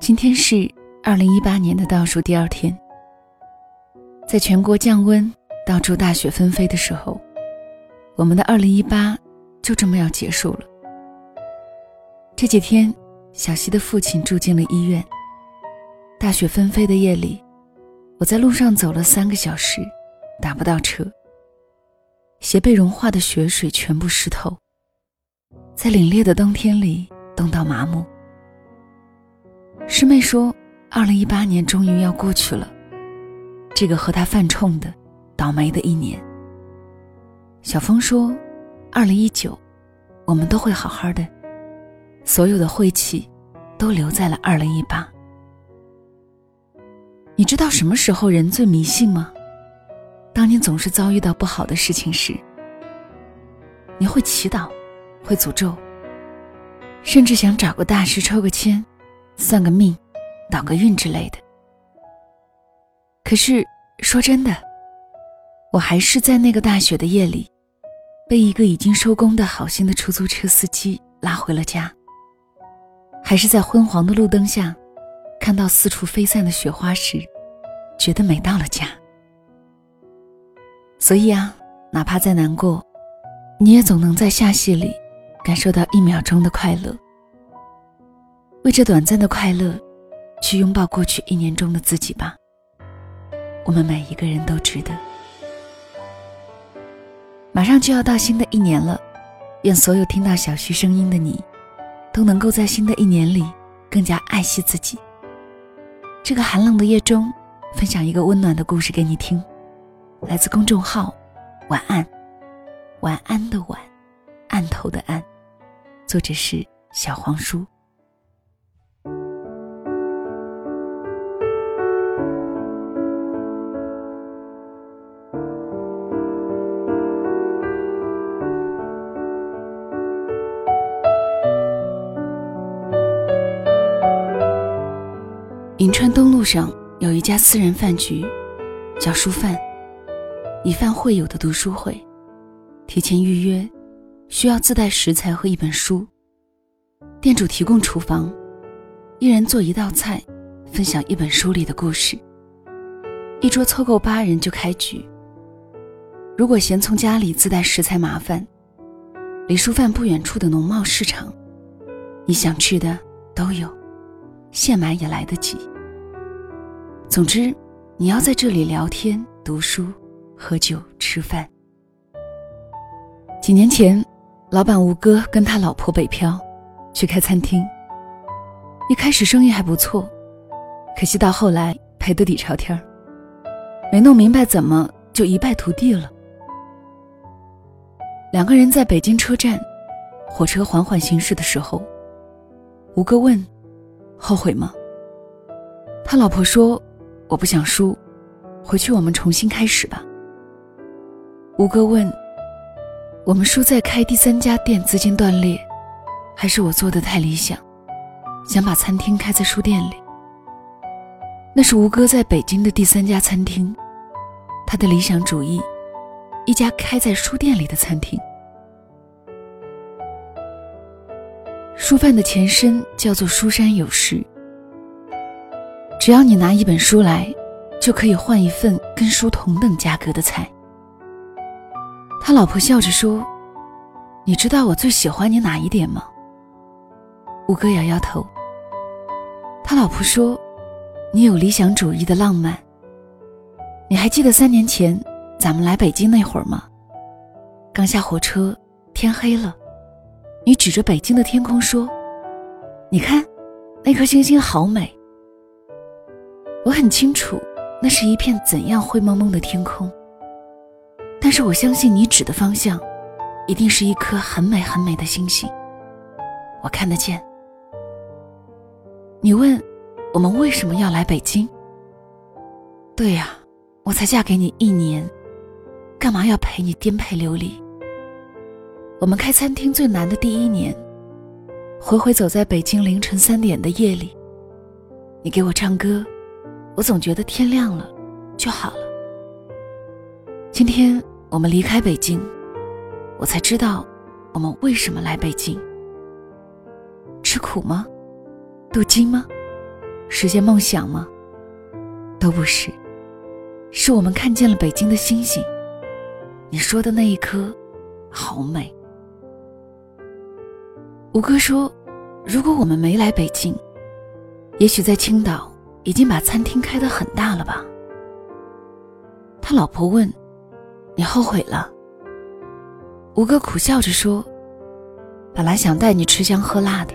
今天是二零一八年的倒数第二天，在全国降温、到处大雪纷飞的时候，我们的二零一八就这么要结束了。这几天，小溪的父亲住进了医院。大雪纷飞的夜里，我在路上走了三个小时，打不到车。鞋被融化的雪水全部湿透，在凛冽的冬天里冻到麻木。师妹说：“二零一八年终于要过去了，这个和他犯冲的、倒霉的一年。”小峰说：“二零一九，我们都会好好的，所有的晦气都留在了二零一八。”你知道什么时候人最迷信吗？当你总是遭遇到不好的事情时，你会祈祷，会诅咒，甚至想找个大师抽个签，算个命，倒个运之类的。可是说真的，我还是在那个大雪的夜里，被一个已经收工的好心的出租车司机拉回了家。还是在昏黄的路灯下，看到四处飞散的雪花时，觉得美到了家。所以啊，哪怕再难过，你也总能在下戏里感受到一秒钟的快乐。为这短暂的快乐，去拥抱过去一年中的自己吧。我们每一个人都值得。马上就要到新的一年了，愿所有听到小徐声音的你，都能够在新的一年里更加爱惜自己。这个寒冷的夜中，分享一个温暖的故事给你听。来自公众号“晚安”，晚安的晚，案头的案，作者是小黄书。银川东路上有一家私人饭局，叫书饭。以饭会友的读书会，提前预约，需要自带食材和一本书。店主提供厨房，一人做一道菜，分享一本书里的故事。一桌凑够八人就开局。如果嫌从家里自带食材麻烦，离书饭不远处的农贸市场，你想吃的都有，现买也来得及。总之，你要在这里聊天读书。喝酒吃饭。几年前，老板吴哥跟他老婆北漂，去开餐厅。一开始生意还不错，可惜到后来赔得底朝天儿，没弄明白怎么就一败涂地了。两个人在北京车站，火车缓缓行驶的时候，吴哥问：“后悔吗？”他老婆说：“我不想输，回去我们重新开始吧。”吴哥问：“我们输在开第三家店资金断裂，还是我做的太理想，想把餐厅开在书店里？”那是吴哥在北京的第三家餐厅，他的理想主义，一家开在书店里的餐厅。书贩的前身叫做书山有时，只要你拿一本书来，就可以换一份跟书同等价格的菜。他老婆笑着说：“你知道我最喜欢你哪一点吗？”吴哥摇摇头。他老婆说：“你有理想主义的浪漫。你还记得三年前咱们来北京那会儿吗？刚下火车，天黑了，你指着北京的天空说：‘你看，那颗星星好美。’我很清楚，那是一片怎样灰蒙蒙的天空。”但是我相信你指的方向，一定是一颗很美很美的星星。我看得见。你问，我们为什么要来北京？对呀，我才嫁给你一年，干嘛要陪你颠沛流离？我们开餐厅最难的第一年，回回走在北京凌晨三点的夜里，你给我唱歌，我总觉得天亮了就好了。今天。我们离开北京，我才知道，我们为什么来北京。吃苦吗？镀金吗？实现梦想吗？都不是，是我们看见了北京的星星。你说的那一颗，好美。吴哥说：“如果我们没来北京，也许在青岛已经把餐厅开得很大了吧。”他老婆问：“你后悔了？”吴哥苦笑着说：“本来想带你吃香喝辣的，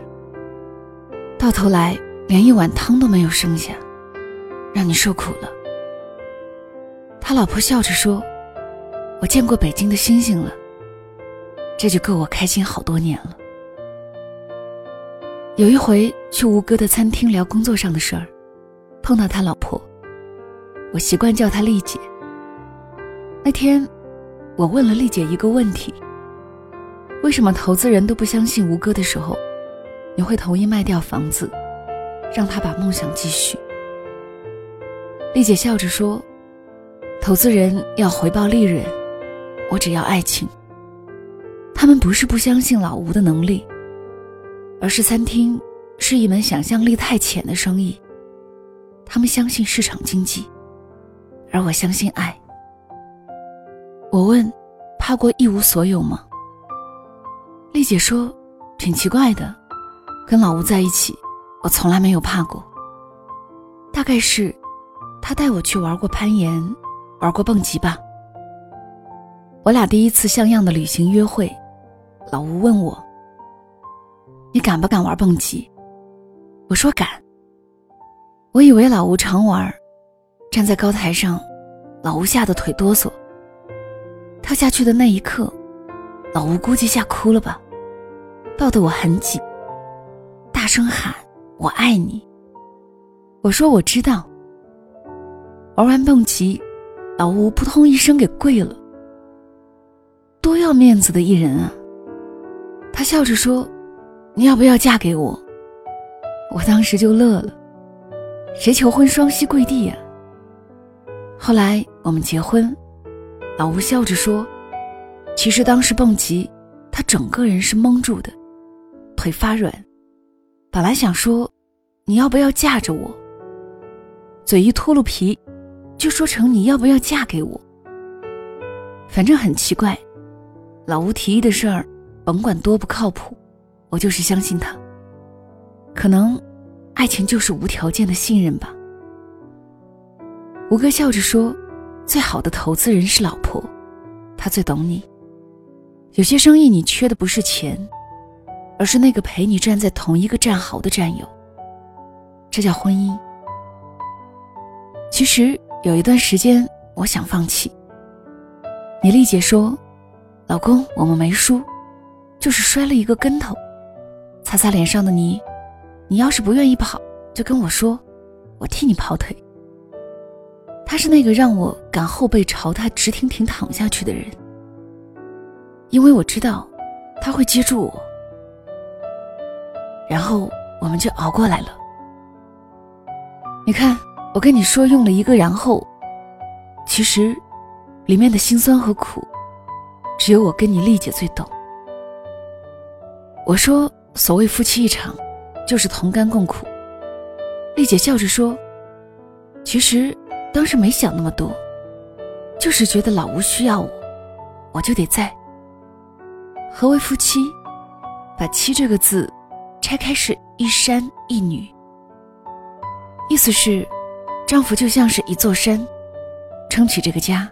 到头来连一碗汤都没有剩下，让你受苦了。”他老婆笑着说：“我见过北京的星星了，这就够我开心好多年了。”有一回去吴哥的餐厅聊工作上的事儿，碰到他老婆，我习惯叫她丽姐。那天，我问了丽姐一个问题：为什么投资人都不相信吴哥的时候，你会同意卖掉房子，让他把梦想继续？丽姐笑着说：“投资人要回报利润，我只要爱情。他们不是不相信老吴的能力。”而是餐厅是一门想象力太浅的生意，他们相信市场经济，而我相信爱。我问：“怕过一无所有吗？”丽姐说：“挺奇怪的，跟老吴在一起，我从来没有怕过。大概是他带我去玩过攀岩，玩过蹦极吧。我俩第一次像样的旅行约会，老吴问我。”你敢不敢玩蹦极？我说敢。我以为老吴常玩，站在高台上，老吴吓得腿哆嗦。跳下去的那一刻，老吴估计吓哭了吧，抱得我很紧，大声喊“我爱你”。我说我知道。玩完蹦极，老吴扑通一声给跪了。多要面子的一人啊！他笑着说。你要不要嫁给我？我当时就乐了，谁求婚双膝跪地呀？后来我们结婚，老吴笑着说：“其实当时蹦极，他整个人是蒙住的，腿发软。本来想说你要不要嫁着我，嘴一秃噜皮，就说成你要不要嫁给我。反正很奇怪，老吴提议的事儿，甭管多不靠谱。”我就是相信他。可能，爱情就是无条件的信任吧。吴哥笑着说：“最好的投资人是老婆，她最懂你。有些生意你缺的不是钱，而是那个陪你站在同一个战壕的战友。这叫婚姻。其实有一段时间，我想放弃。你丽姐说：‘老公，我们没输，就是摔了一个跟头。’”擦擦脸上的泥，你要是不愿意跑，就跟我说，我替你跑腿。他是那个让我敢后背朝他直挺挺躺下去的人，因为我知道他会接住我，然后我们就熬过来了。你看，我跟你说用了一个然后，其实里面的辛酸和苦，只有我跟你丽姐最懂。我说。所谓夫妻一场，就是同甘共苦。丽姐笑着说：“其实当时没想那么多，就是觉得老吴需要我，我就得在。何为夫妻？把‘妻’这个字拆开是一山一女，意思是丈夫就像是一座山，撑起这个家。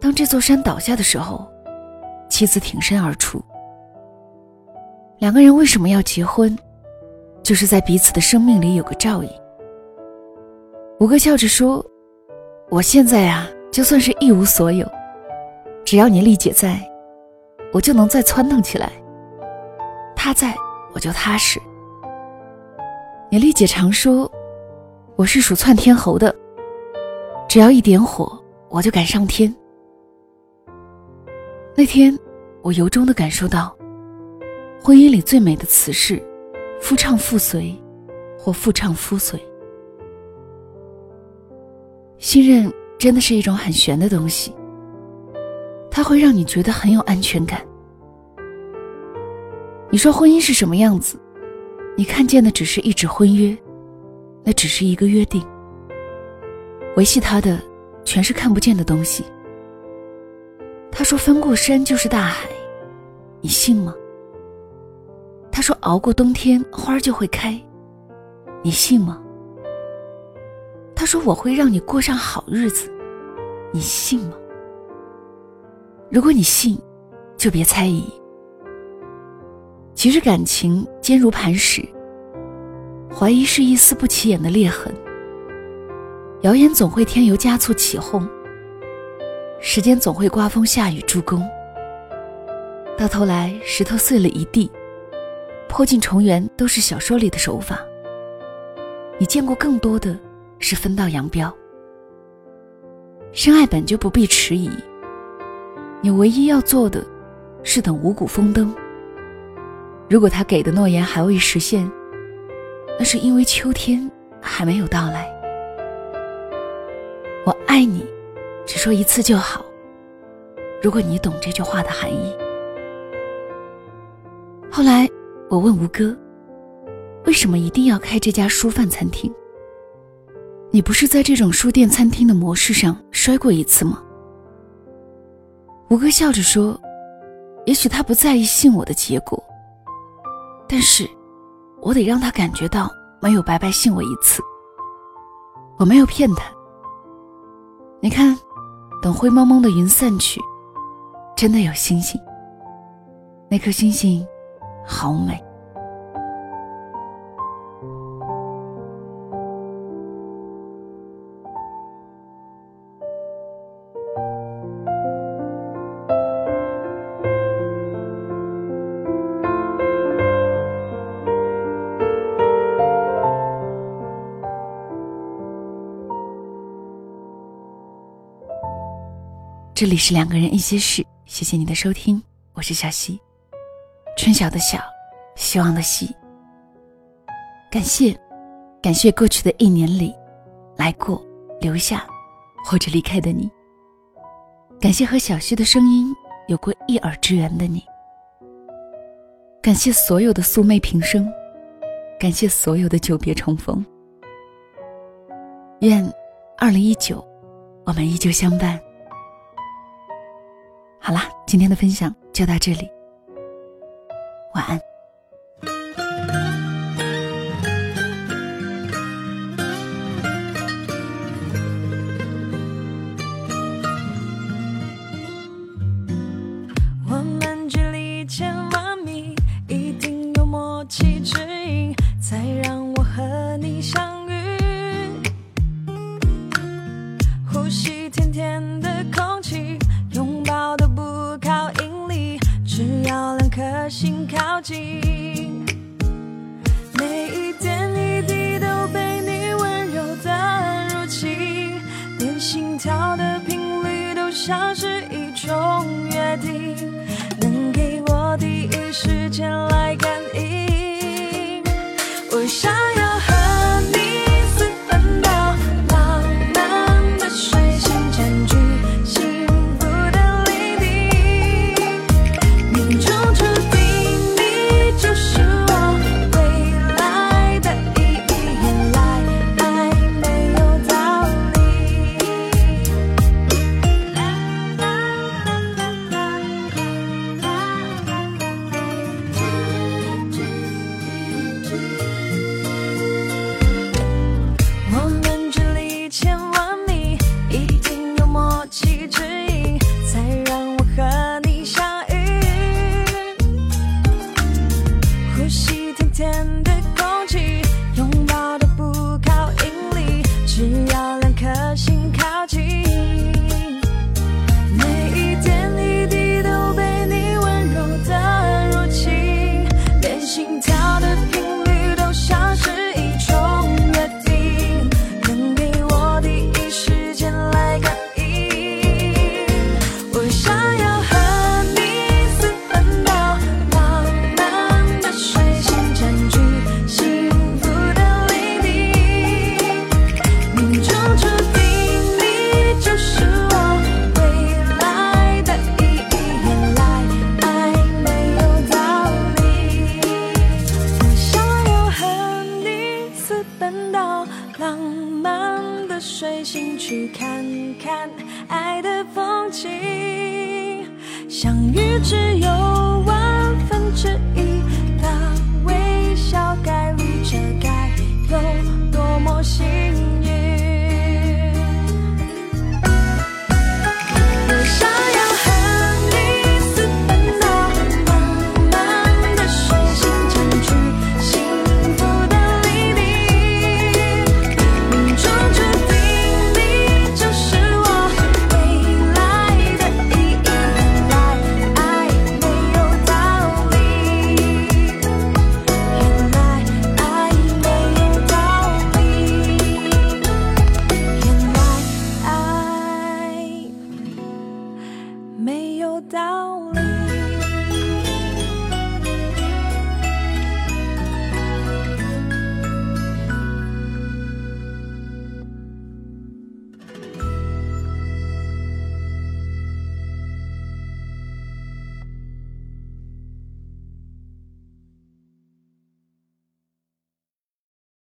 当这座山倒下的时候，妻子挺身而出。”两个人为什么要结婚？就是在彼此的生命里有个照应。吴哥笑着说：“我现在啊，就算是一无所有，只要你丽姐在，我就能再窜腾起来。她在，我就踏实。你丽姐常说，我是属窜天猴的，只要一点火，我就敢上天。那天，我由衷的感受到。”婚姻里最美的词是“夫唱妇随”或“妇唱夫随”。信任真的是一种很玄的东西，它会让你觉得很有安全感。你说婚姻是什么样子？你看见的只是一纸婚约，那只是一个约定。维系他的，全是看不见的东西。他说翻过山就是大海，你信吗？他说熬过冬天花就会开，你信吗？他说我会让你过上好日子，你信吗？如果你信，就别猜疑。其实感情坚如磐石，怀疑是一丝不起眼的裂痕。谣言总会添油加醋起哄，时间总会刮风下雨助攻。到头来，石头碎了一地，破镜重圆都是小说里的手法。你见过更多的是分道扬镳。深爱本就不必迟疑。你唯一要做的，是等五谷丰登。如果他给的诺言还未实现，那是因为秋天还没有到来。我爱你，只说一次就好。如果你懂这句话的含义。后来我问吴哥，为什么一定要开这家书饭餐厅？你不是在这种书店餐厅的模式上摔过一次吗？吴哥笑着说：“也许他不在意信我的结果，但是，我得让他感觉到没有白白信我一次。我没有骗他。你看，等灰蒙蒙的云散去，真的有星星。那颗星星，好美。”这里是两个人一些事，谢谢你的收听，我是小溪，春晓的晓，希望的希。感谢，感谢过去的一年里，来过、留下或者离开的你。感谢和小溪的声音有过一耳之缘的你。感谢所有的素昧平生，感谢所有的久别重逢。愿二零一九，我们依旧相伴。好啦，今天的分享就到这里，晚安。心靠近，每一点一滴都被你温柔的入侵，连心跳的频率都像是一种约定，能给我第一时间来呼吸甜甜的